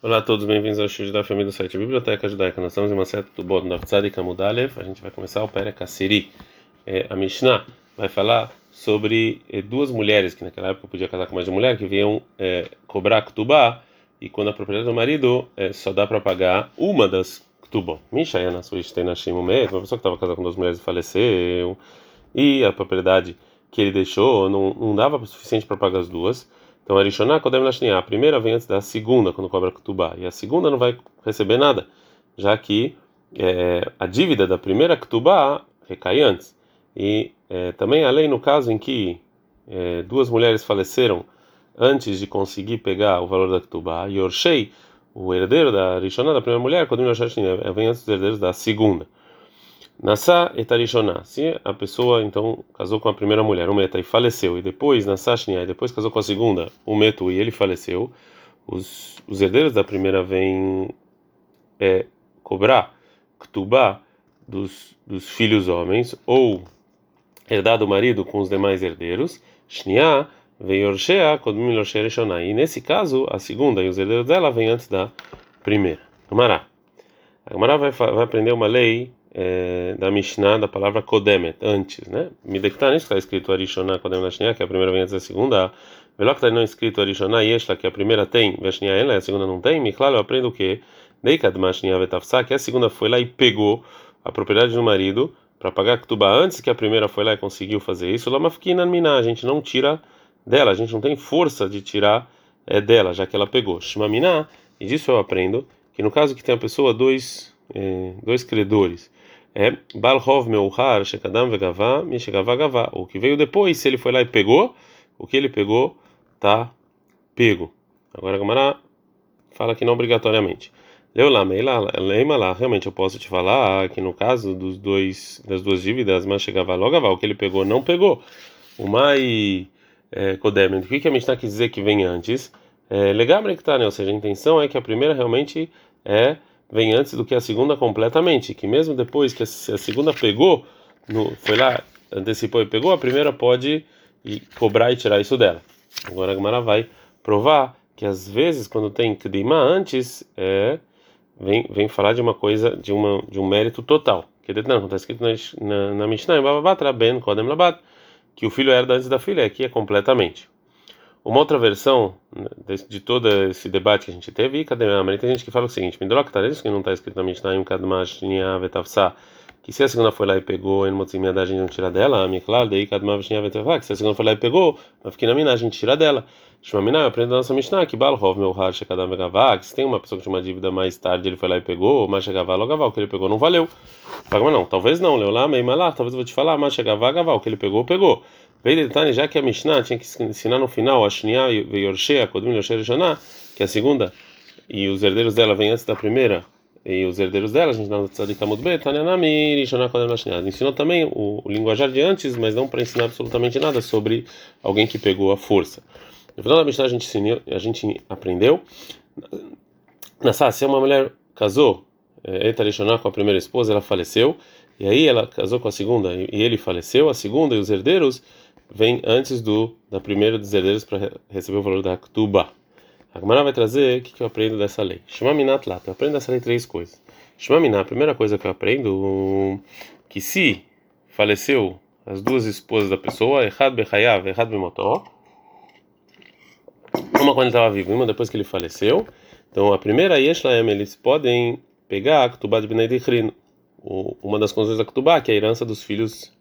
Olá a todos, bem-vindos ao estudo da família do site Biblioteca Judaica. Nós estamos em uma seta do Bod Naftzadi Kamudalev. A gente vai começar o Pere Kassiri. É, a Mishnah vai falar sobre é, duas mulheres que naquela época podia casar com mais de uma mulher que vinham é, cobrar Ktubá e quando a propriedade do marido é, só dá para pagar uma das Ktubá. Misha na sua Nashim mesmo, uma pessoa que estava casada com duas mulheres e faleceu e a propriedade que ele deixou não, não dava o suficiente para pagar as duas. Então, a Rishoná, Kodem Lashniá, a primeira vem antes da segunda, quando cobra Ktubá, e a segunda não vai receber nada, já que é, a dívida da primeira Ktubá recai antes. E é, também a lei no caso em que é, duas mulheres faleceram antes de conseguir pegar o valor da Ktubá, e Orshei, o herdeiro da Rishoná, da primeira mulher, Kodem Lashniá, vem antes dos herdeiros da segunda. Nasa etarishoná. Se a pessoa então casou com a primeira mulher, o meta, e faleceu, e depois Nasa shnia, e depois casou com a segunda, o meto, e ele faleceu, os, os herdeiros da primeira vêm é, cobrar ktubá dos, dos filhos homens, ou herdar do marido com os demais herdeiros, shnia, vem orshea, kodmim rishoná. E nesse caso, a segunda e os herdeiros dela vêm antes da primeira. Amará. A Gemara vai, vai aprender uma lei é, da Mishnah da palavra Kodemet, antes, né? Midektan, isso está escrito Arishonah Kodem Lashnia, que a primeira vem antes da segunda. Velok está não escrito Arishonah Yeshla, que a primeira tem, Vashnia ela, a segunda não tem. Miklal, eu aprendo o quê? Deikad Mashnia Vetafsa, que a segunda foi lá e pegou a propriedade do marido para pagar Ketubá antes que a primeira foi lá e conseguiu fazer isso. Lamafkinan Miná, a gente não tira dela, a gente não tem força de tirar é, dela, já que ela pegou. Shmaminá, e disso eu aprendo que no caso que tem a pessoa dois, é, dois credores é Balhov Meuhar Shekadam Vegavá Mishegavá Gavá. O que veio depois, se ele foi lá e pegou, o que ele pegou tá pego. Agora a Gamara fala que não obrigatoriamente. Leu lá, leima lá, realmente eu posso te falar que no caso dos dois das duas dívidas, mas chegava logo o que ele pegou não pegou. O mai é, o que, que a Mishnah quis dizer que vem antes? É, legal, né? ou seja, a intenção é que a primeira realmente é vem antes do que a segunda completamente, que mesmo depois que a segunda pegou, no, foi lá, antecipou e pegou, a primeira pode cobrar e tirar isso dela. Agora a Gamara vai provar que às vezes quando tem Kdima antes, é, vem, vem falar de uma coisa, de, uma, de um mérito total. Que não, está escrito na, na, na Mishnah, Ben Kodem Labat, que o filho herda antes da filha, aqui é completamente. Uma outra versão né, de, todo esse debate que a gente teve, cadê a Tem gente que fala o seguinte: Mindroka Taresh, que não está escrito na Mishnah, um Kadmash Vetavsa, que se a segunda foi lá e pegou, em Motzimiada a gente não tira dela, a Miklar, daí Kadmash Vetavsa, que se a segunda foi lá e pegou, mas fiquei na Miná, a gente tira dela. Shmamina, eu aprendo a nossa Mishnah, que Balhov, meu Har, Shekadam Vegavá, que se tem uma pessoa que tinha uma dívida mais tarde, ele foi lá e pegou, mas chegava Logavá, o que ele pegou não valeu. Fala, não, talvez não, leu lá, meio malá, talvez eu vou te falar, mas chegava Gavá, o que ele pegou, pegou. Veio já que a Mishnah tinha que ensinar no final a Shnia e Yorshea, Kodmin Yorshea Rishoná, que é a segunda, e os herdeiros dela vêm antes da primeira, e os herdeiros dela, a gente não Kodmin Lashnia. Ensinou também o, linguajar de antes, mas não para ensinar absolutamente nada sobre alguém que pegou a força. No final da Mishnah a gente, ensinou, a gente aprendeu, Nassá, se uma mulher casou, Eta Rishoná com a primeira esposa, ela faleceu, e aí ela casou com a segunda, e ele faleceu, a segunda e os herdeiros vem antes do da primeira dos herdeiros para receber o valor da Ktuba. A Gemara vai trazer o que, que eu aprendo dessa lei. Shemaminat lá. Eu aprendo dessa lei três coisas. Shemaminat, a primeira coisa que eu aprendo que se faleceu as duas esposas da pessoa, Errad Bechayav, Errad Bemotó, uma quando ele estava vivo e uma depois que ele faleceu. Então a primeira Yeshlaem, eles podem pegar a Ktubá de Bnei uma das condições da Ktubá, que é a herança dos filhos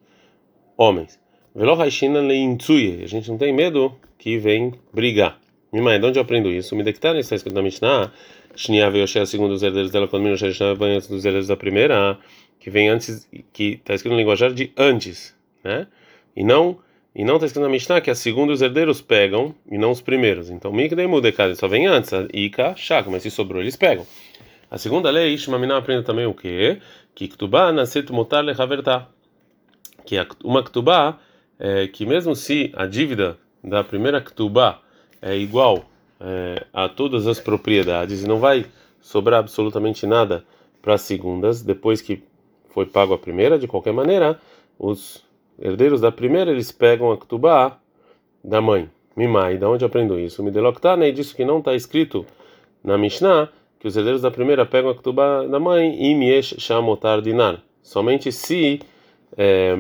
homens. A gente não tem medo que vem brigar. Mimai, de onde eu aprendo isso? Me dectaram, está escrito na Mishnah. Shnia a segundo os herdeiros dela, quando Minoshe vem antes dos herdeiros da primeira, que vem antes, que está escrito no linguajar de antes, né? E não e não está escrito na Mishnah que a segunda os herdeiros pegam e não os primeiros. Então, Mikdei Mudekad só vem antes, a Ika, Shaka, mas se sobrou eles pegam. A segunda lei, Shmamina aprende também o quê? Que Ktubá nascet motar lechavertá. Que uma Ktubá é, que mesmo se a dívida da primeira Ktubá é igual é, a todas as propriedades e não vai sobrar absolutamente nada para as segundas, depois que foi pago a primeira, de qualquer maneira, os herdeiros da primeira eles pegam a Ktubá da mãe. Mimai, da onde aprendo isso? Me deloctane e disso que não está escrito na Mishnah que os herdeiros da primeira pegam a Ketubá da mãe e Miesh Shamotar Dinar. Somente se é,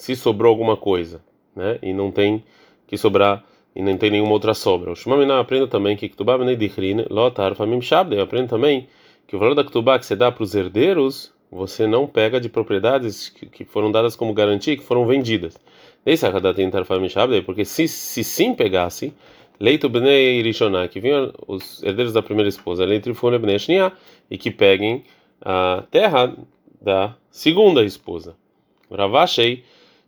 se sobrou alguma coisa, né? E não tem que sobrar e não tem nenhuma outra sobra. O Shumamina aprende também que Ketubá Bnei Dichrin Lotar Famim Shabde. Aprende também que o valor da Ketubá que você dá para os herdeiros você não pega de propriedades que, que foram dadas como garantia que foram vendidas. Porque se, se sim pegasse, leito bnei rishoná, que vinham os herdeiros da primeira esposa, leito bnei shnia, e que peguem a terra da segunda esposa. Ravashei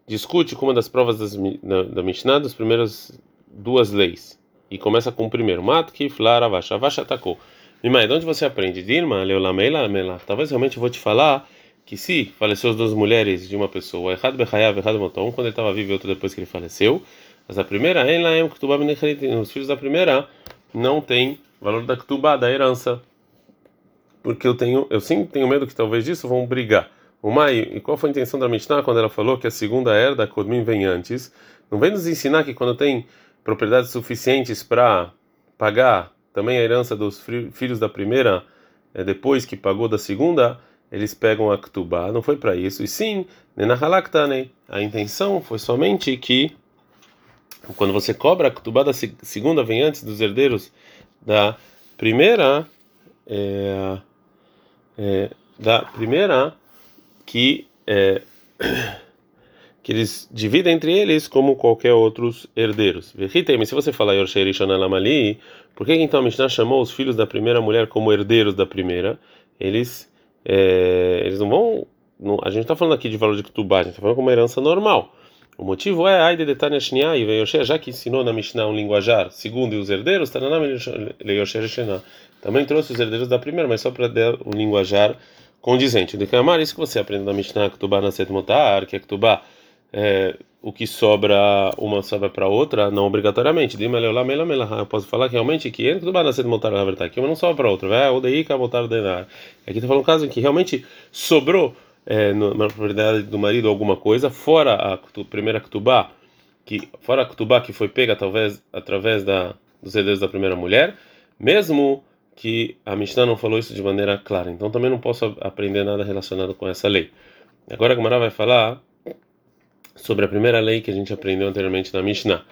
discute com uma das provas das, da, da Mishnah das primeiras duas leis. E começa com o primeiro. Matki, Flar, Ravash. Ravash atacou. Mimai, de onde você aprende? Dirma, Leolamela, Mela. Talvez realmente eu vou te falar que se faleceu as duas mulheres de uma pessoa, errado Bechayav, errado Motom, um quando ele estava vivo e outro depois que ele faleceu, mas a primeira, os filhos da primeira não tem valor da Ktubá, da herança. Porque eu tenho, eu sim tenho medo que talvez disso vão brigar. O Mai, e qual foi a intenção da Mishnah quando ela falou que a segunda herda Kodmin vem antes? Não vem nos ensinar que quando tem propriedades suficientes para pagar também a herança dos filhos da primeira, é, depois que pagou da segunda, eles pegam a Ktubá, não foi para isso. E sim, a intenção foi somente que quando você cobra a Ktubá da segunda, vem antes dos herdeiros da primeira, é, é, da primeira que é, que eles dividem entre eles como qualquer outros herdeiros. Se você falar Yorshei por que então a Mishnah chamou os filhos da primeira mulher como herdeiros da primeira? Eles é, eles não vão. Não, a gente está falando aqui de valor de Ketubá, a gente está falando como uma herança normal. O motivo é Aide de Tanya Shnia e Veyoshe, já que ensinou na Mishnah um linguajar segundo e os herdeiros, também trouxe os herdeiros da primeira, mas só para dar um linguajar condizente. De Kamar, isso que você aprende na Mishnah Ketubá na Set Motar, que é Ketubá é, o que sobra uma sobra para outra, não obrigatoriamente. Eu posso falar que realmente que entre do banacete montar na verdade, que uma não sobra para outra. Vai, o daí que botar denar. Aqui está falando um caso em que realmente sobrou é, na propriedade do marido alguma coisa fora a primeira ketubá, que fora a ketubá que foi pega talvez através da dos herdeiros da primeira mulher, mesmo que a Mishnah não falou isso de maneira clara. Então também não posso aprender nada relacionado com essa lei. Agora a Gamara vai falar sobre a primeira lei que a gente aprendeu anteriormente na Mishnah.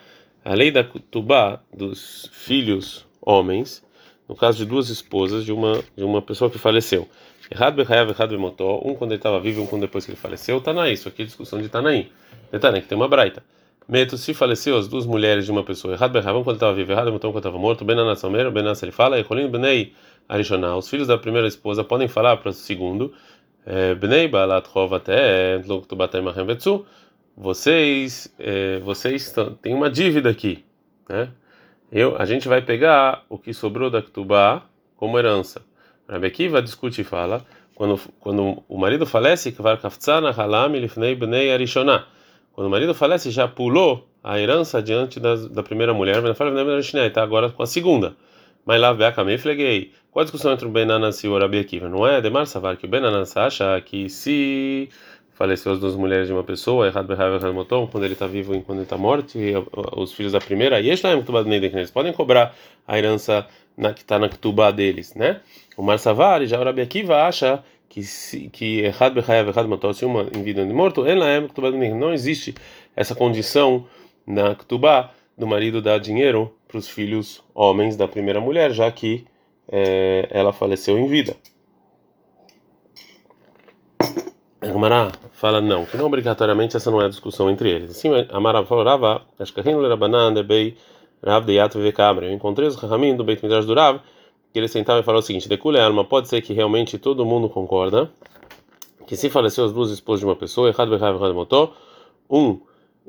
A lei da Tubá dos filhos homens, no caso de duas esposas de uma de uma pessoa que faleceu. Errado bechayav, errado bemotó, um quando ele estava vivo e um quando depois que ele faleceu. Tanaí, isso aqui é discussão de Tanaí. Detalhe que tem uma braita. Meto, se faleceu as duas mulheres de uma pessoa, errado bechayav, um quando estava vivo, errado um quando estava morto, benanassamer, benass ele fala, echolim benei arishoná. Os filhos da primeira esposa podem falar para o segundo, eh, benei balat chov até, tlok tubatem machem vetsu, vocês é, vocês têm uma dívida aqui, né? Eu, a gente vai pegar o que sobrou da Ktubá como herança. Rabi Akiva discute e fala quando quando o marido falece que vai kaftzana halam ilifnei bnei arishona. Quando o marido falece já pulou a herança diante da, da primeira mulher, mas fala está agora com a segunda. Mas lá a fleguei. Qual a discussão entre o Benanas e o Rabi Akiva? Não é Demar Savar que o Benanas acha que se faleceu as duas mulheres de uma pessoa, errado motom, quando ele está vivo e quando ele está morto, e os filhos da primeira, e eles podem cobrar a herança na, que está na Ktubá deles, né? O Marsavar, já o Rabi Akiva acha que se, que errado errado motom, se uma em vida de morto, não existe essa condição na Ktubá do marido dar dinheiro para os filhos homens da primeira mulher, já que é, ela faleceu em vida. Amara fala não, que não obrigatoriamente essa não é a discussão entre eles. Assim, Amara falava, acho que Rav de Vekabra. Eu encontrei os Rahamim do Beit Midrash do Rav, que ele sentava e falava o seguinte: Decule alma, pode ser que realmente todo mundo concorda que se faleceu as duas esposas de uma pessoa, errado Bechav errado Motó, um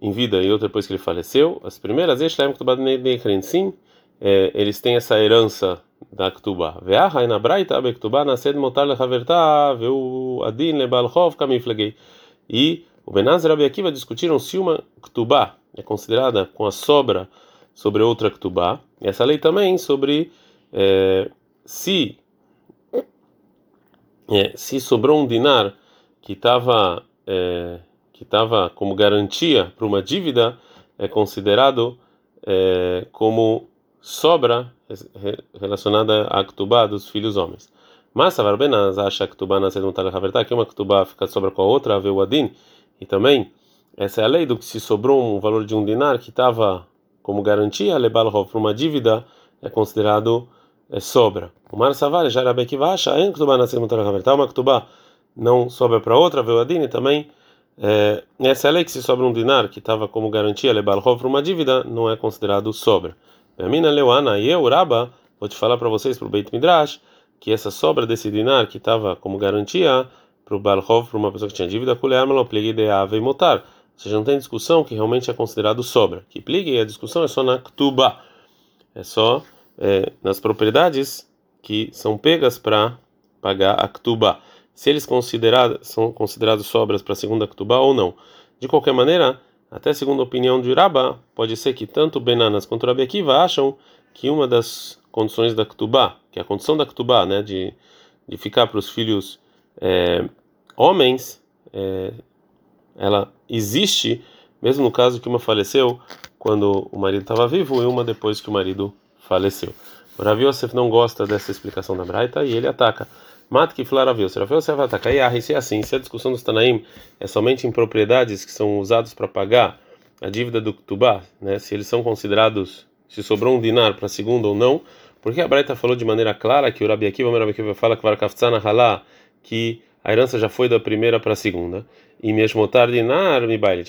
em vida e outro depois que ele faleceu, as primeiras, sim, é, eles têm essa herança da Ktubá. Ve'aha na braita bektubá nasced motar lechaverta ve'u adin lebal chov kamiflegei. E o Benaz e Rabi Akiva discutiram se uma Ktubá é considerada com a sobra sobre outra Ktubá. Essa lei também sobre é, se é, se sobrou um dinar que estava é, que estava como garantia para uma dívida é considerado é, como sobra relacionada à Ktubá dos filhos homens. Mas a Varbenas acha que Ktubá nasce não está que uma Ktubá fica sobra com a outra, a o Adin, e também essa é a lei do que se sobrou um valor de um dinar que estava como garantia, lebalhov para uma dívida, é considerado sobra. O Mar Savar era que acha, em Ktubá nasce não está uma Ktubá não sobra para outra, a o Adin, e também é, essa é a lei que se sobra um dinar que estava como garantia, lebalhov para uma dívida, não é considerado sobra. A mina Leuana e eu, Raba, vou te falar para vocês, para o Beit Midrash, que essa sobra desse dinar que estava como garantia para o Balhov, para uma pessoa que tinha dívida, Kuleamelo, pligue de ave e motar. Ou seja, não tem discussão que realmente é considerado sobra. Que pligue, a discussão é só na Ktuba. É só é, nas propriedades que são pegas para pagar a Ktuba. Se eles são considerados sobras para a segunda Ktuba ou não. De qualquer maneira, até segundo a opinião de Rabba, pode ser que tanto Benanas quanto Rabi Akiva acham que uma das condições da Ktubá, que é a condição da Ktubá, né, de, de ficar para os filhos é, homens, é, ela existe, mesmo no caso que uma faleceu quando o marido estava vivo e uma depois que o marido faleceu. O Rav Yosef não gosta dessa explicação da Braita e ele ataca. Mata que Flaraviu. Se Rafael você vai atacar, e se é assim, se a discussão dos Tanaim é somente em propriedades que são usados para pagar a dívida do Tubá, né? Se eles são considerados, se sobrou um dinar para segundo ou não, porque a Braita falou de maneira clara que o Rabi Akiva, o Rabi Akiva fala que Varkaftzana Halá, que a herança já foi da primeira para a segunda, e mesmo dinar, me baile,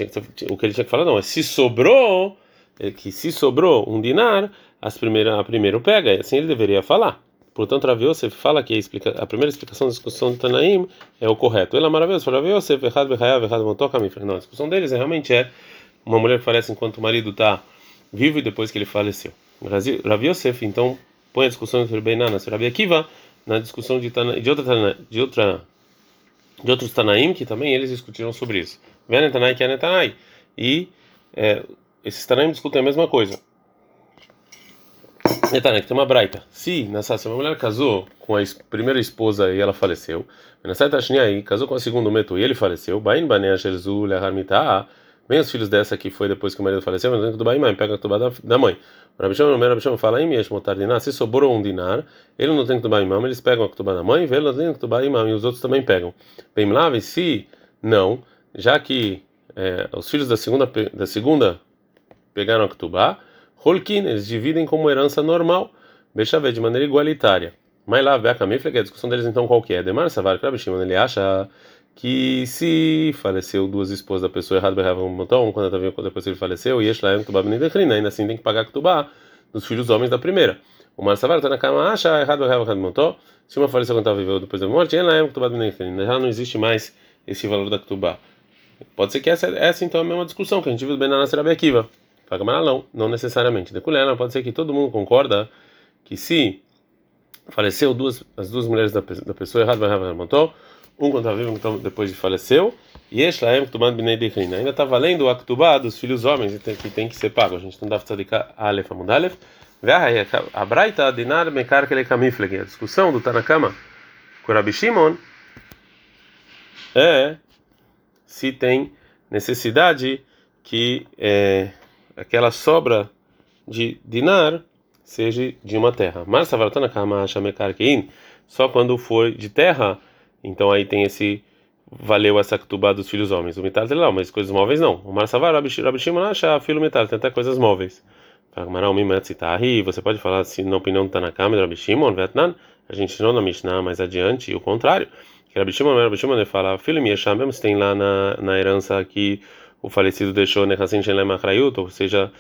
o que ele tinha que falar não, é se sobrou, é que se sobrou um dinar, as primeira, a primeiro pega, assim ele deveria falar. Portanto, Rav Yosef fala que a, explica, a primeira explicação da discussão do Tanaim é o correto. Ele é maravilhoso. Rav Yosef, errado, behayav, errado, motoca, Não, a discussão deles é, realmente é uma mulher que falece enquanto o marido está vivo e depois que ele faleceu. Rav Yosef, então, põe a discussão entre Beinana e Rabi Akiva na discussão de, Tana, de, outra, de, outra, de outros Tanaim, que também eles discutiram sobre isso. Venetanai que é E é, esses Tanaim discutem a mesma coisa. Netana, que tem uma braita. Se, nessa, uma mulher casou com a primeira esposa e ela faleceu, nessa aí casou com a segunda meto e ele faleceu, vem os filhos dessa que foi depois que o marido faleceu, mas do Bain pega a tuba da mãe. O Rabishon, o Rabishon fala, em Dinar, se sobrou um dinar, ele não tem que tomar imam, eles pegam a tuba da mãe, ele não tem que imam, e os outros também pegam. Bem lave, se não, já que é, os filhos da segunda, da segunda pegaram a tuba, Holkin, eles dividem como herança normal, Bechavê, de maneira igualitária. Mas lá, Beakamifle, que a discussão deles então qual que é? Demar Savar Krabishimon, ele acha que se faleceu duas esposas da pessoa errada, berrava um montão, quando ela tá depois ele faleceu, e Yeshlaem Tubá Benedechrina, ainda assim tem que pagar Tubá dos filhos homens da primeira. O Marsavar está na cama, acha errado, berrava um montão, se uma faleceu quando estava viva depois da morte, Yeshlaem Tubá Benedechrina, já não existe mais esse valor da Tubá. Pode ser que essa, essa então é a mesma discussão que a gente viu bem na Nasser Fala não, não necessariamente. Deculena, pode ser que todo mundo concorda que se faleceu duas, as duas mulheres da, da pessoa errada, um quando estava vivo, então depois de faleceu, e este laem tomando binei declina. Ainda está valendo o actubá dos filhos homens que tem que ser pago. A gente não dá tzadiká alef amudalef. A braita dinar mekar que ele camifleg. A discussão do Tanakama com Rabi Shimon é se tem necessidade que é, aquela sobra de dinar seja de uma terra. Mas shamekarkein, só quando for de terra, então aí tem esse valeu essa ketubá dos filhos homens. O metal não, mas coisas móveis não. O mar acha filho metal, tem coisas móveis. Você pode falar assim na opinião do Tanakama, Rabi Shimon, Vietnam, a gente não na Mishnah, mais adiante, e o contrário. Que Rabi Shimon, Rabi Shimon fala, filho me mesmo se tem lá na, na herança que o falecido deixou Nechassin Shelem Achrayut, ou seja,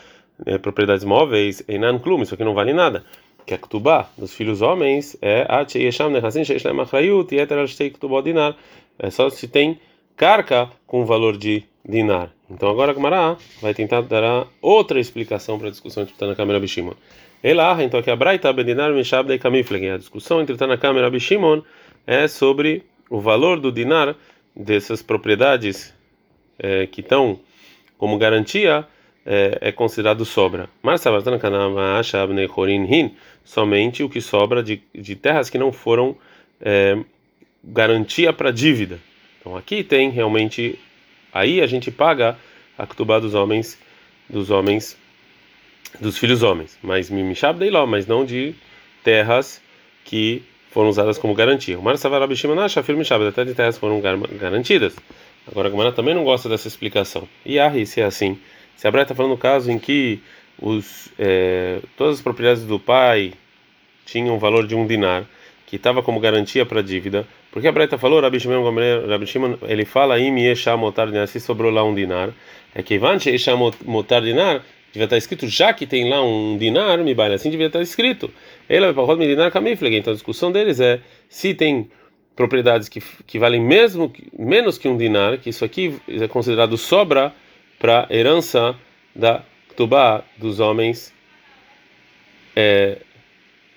é, propriedades móveis, Einan Klum, isso aqui não vale nada. Que a Ktubá dos filhos homens é Ach Yesham Nechassin Shelem Achrayut, Yeter Al Shtei Ktubá Dinar. É só se tem carca com valor de dinar. Então agora a Gemara vai tentar dar outra explicação para a discussão entre Tanakam e Rabi Shimon. Ela, então aqui a Braita Bedinar Mishab de Kamifleg. A discussão entre Tanakam e Rabi Shimon é sobre o valor do dinar dessas propriedades é, que estão como garantia é, é considerado sobra. Somente o que sobra de, de terras que não foram é, garantia para dívida. Então aqui tem realmente aí a gente paga a ktubá dos homens dos homens dos filhos homens, mas Mimishab Deiló, mas não de terras que foram usadas como garantia. O Mar Shafir Mishab, até de terras foram garantidas. Agora a Gamara também não gosta dessa explicação. E a se é assim. Se a Braita está falando no caso em que os, é, todas as propriedades do pai tinham um valor de um dinar, que estava como garantia para a dívida, porque a Braita falou, Rabi Shimon, Rabi Shimon ele fala, Dinar, se sobrou lá um dinar, é que Esha Motar Dinar, devia estar escrito, já que tem lá um dinar, me baile, assim devia estar escrito. Ele vai para dinar camifleg, então a discussão deles é se tem propriedades que, que valem mesmo menos que um dinar, que isso aqui é considerado sobra para herança da Ktubá dos homens, é,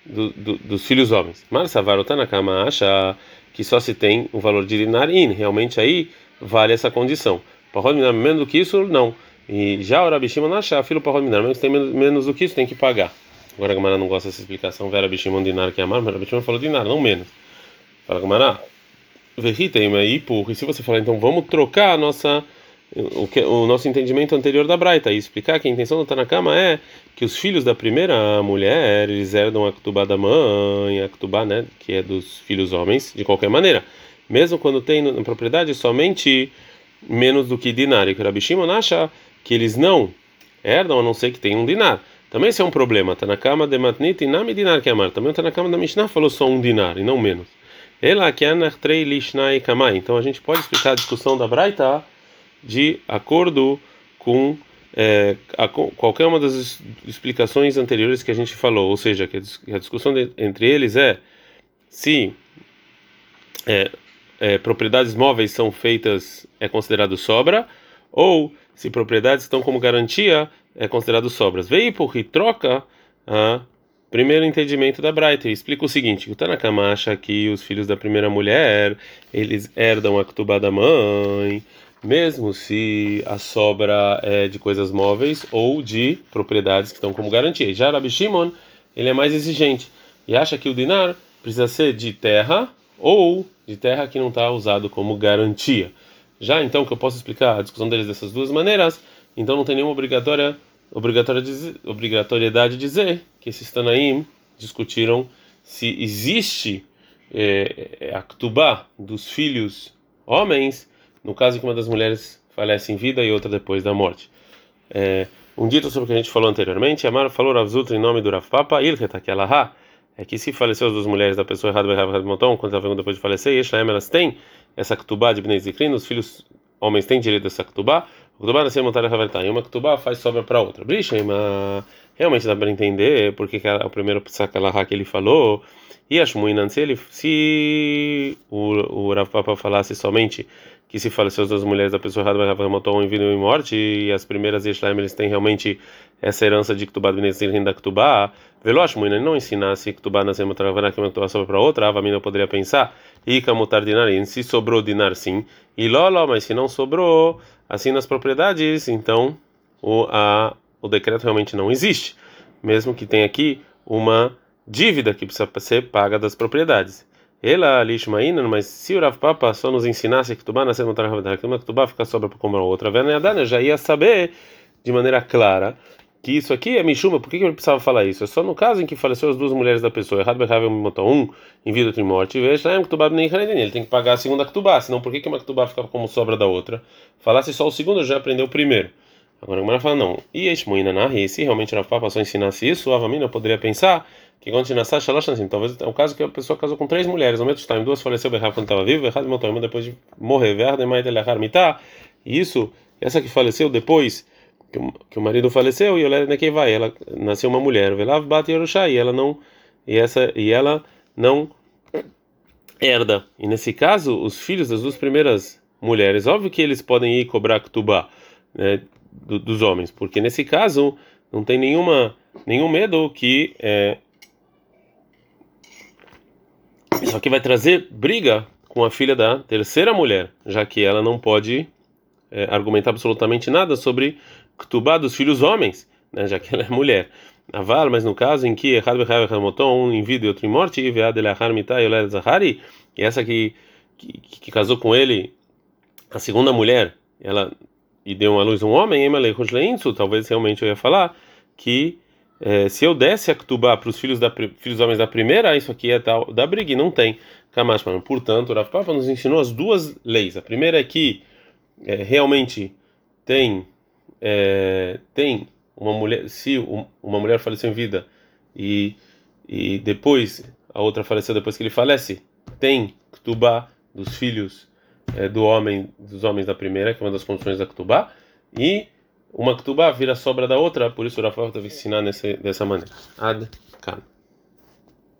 do, do, dos filhos homens. Mas Savar Tanakama acha que só se tem o valor de dinar in, realmente aí vale essa condição. Para menos do que isso, não. E já o Shimon acha, filho para minar, mas tem menos, menos do que isso, tem que pagar. Agora a Gamara não gosta dessa explicação, Vera Bishimon dinar que é amar, mas Rabi Shimon falou dinar, não menos. Fala Gamara, verritem aí, se você falar, então vamos trocar a nossa o, que, o nosso entendimento anterior da Braita e explicar que a intenção do Tanakama é que os filhos da primeira mulher eles herdam a Ktubá da mãe, a Ktubá, né, que é dos filhos homens, de qualquer maneira, mesmo quando tem na propriedade somente menos do que dinar, e que Rabi Shimon acha que eles não herdam a não ser que tenham um dinar. Também isso é um problema. Tanakama de matnit e nami dinar que amar. Também o Tanakama da Mishnah falou só um dinar e não menos. Então a gente pode explicar a discussão da Braita de acordo com é, a, qualquer uma das explicações anteriores que a gente falou, ou seja, que a discussão de, entre eles é se é, é, propriedades móveis são feitas é considerado sobra ou se propriedades estão como garantia é considerado sobras. Veio por e troca a primeiro entendimento da Bright. Explica o seguinte: o Tanakama acha que os filhos da primeira mulher eles herdam a Ktubá da mãe mesmo se a sobra é de coisas móveis ou de propriedades que estão como garantia. Já Rabi Shimon, ele é mais exigente e acha que o dinar precisa ser de terra ou de terra que não está usado como garantia. Já então que eu posso explicar a discussão deles dessas duas maneiras, então não tem nenhuma obrigatória obrigatoriedade de dizer que esses Tanaim discutiram se existe é, a Ktubá dos filhos homens no caso que uma das mulheres falece em vida e outra depois da morte. É, um dito sobre o que a gente falou anteriormente, Amar falou Rav Zutra em nome do Rav Papa, é que se faleceu as duas mulheres da pessoa errada, Berrav Motom, quando ela depois de falecer, e Eshlaem, elas têm essa Ktubá de Bnei Zikrin, os filhos homens têm direito a essa Ktubá, o Ktubá nasceu montar a e uma Ktubá faz sobra para outra. Brishem, realmente dá para entender porque que o primeiro Sakalahá que ele falou, e acho muito se ele se o, o Rav Papa falasse somente que se faleceu as duas mulheres da pessoa errada, vai matou em vida e morte, e as primeiras Yeshlaim eles têm realmente essa herança de Ktubá do Benezir da Ktubá, Veloz ele não ensinasse Ktubá na Zema Travana que uma Ktubá sobre para outra, a Avamina poderia pensar, e Kamutar Dinarim, se sobrou dinar sim, e Lolo, mas se não sobrou, assim nas propriedades, então o, a, o decreto realmente não existe, mesmo que tenha aqui uma dívida que precisa ser paga das propriedades. Ela lishmaina, mas se o Rav Papa só nos ensinasse que Tubá nascer montar Rav que Tubá fica sobra para comer outra, Venadana já ia saber de maneira clara que isso aqui é Mishuma, por que, ele precisava falar isso? É só no caso em que faleceu as duas mulheres da pessoa, errado Behavel botou um em vida em morte, veja, ele tem que pagar a segunda Ktubá, senão por que, uma Ktubá fica como sobra da outra? Falasse só o segundo, já aprendeu o primeiro. Agora a Gemara fala, não, e Eshmoina Nahi, se realmente o Rav Papa só ensinasse isso, a Avamina poderia pensar que quando Shalosh assim, talvez é um caso que a pessoa casou com três mulheres, ao mesmo tempo, duas faleceu Berrav quando estava vivo, matou uma depois de morrer, Verdemai e isso, essa que faleceu depois que o, que o marido faleceu, e Olera vai ela nasceu uma mulher, Velav Bat Yerushá, e ela não, e essa, e ela não herda. E nesse caso, os filhos das duas primeiras mulheres, óbvio que eles podem ir cobrar Ktubá, né, dos homens, porque nesse caso não tem nenhuma nenhum medo que é, isso aqui vai trazer briga com a filha da terceira mulher, já que ela não pode é, argumentar absolutamente nada sobre Ktubá dos filhos homens, né, já que ela é mulher. Aval, mas no caso em que Echad Bechav um em vida e outro em morte, e Vead Elahar Mitai Yoled Zahari, e essa que, que, que, casou com ele, a segunda mulher, ela e deu uma luz um homem, talvez realmente eu ia falar que se eu desse a Ktubá para os filhos, da, filhos homens da primeira, isso aqui é tal da briga, não tem. Kamashman. Portanto, o Rav Papa nos ensinou as duas leis. A primeira é que realmente tem é, tem uma mulher, se uma mulher faleceu em vida e e depois a outra faleceu depois que ele falece, tem Ktubá dos filhos é, do homem dos homens da primeira, que é uma das condições da Ktubá, e uma Ktubá vira sobra da outra, por isso o Rafael teve ensinar nesse, dessa maneira. Ad -kan.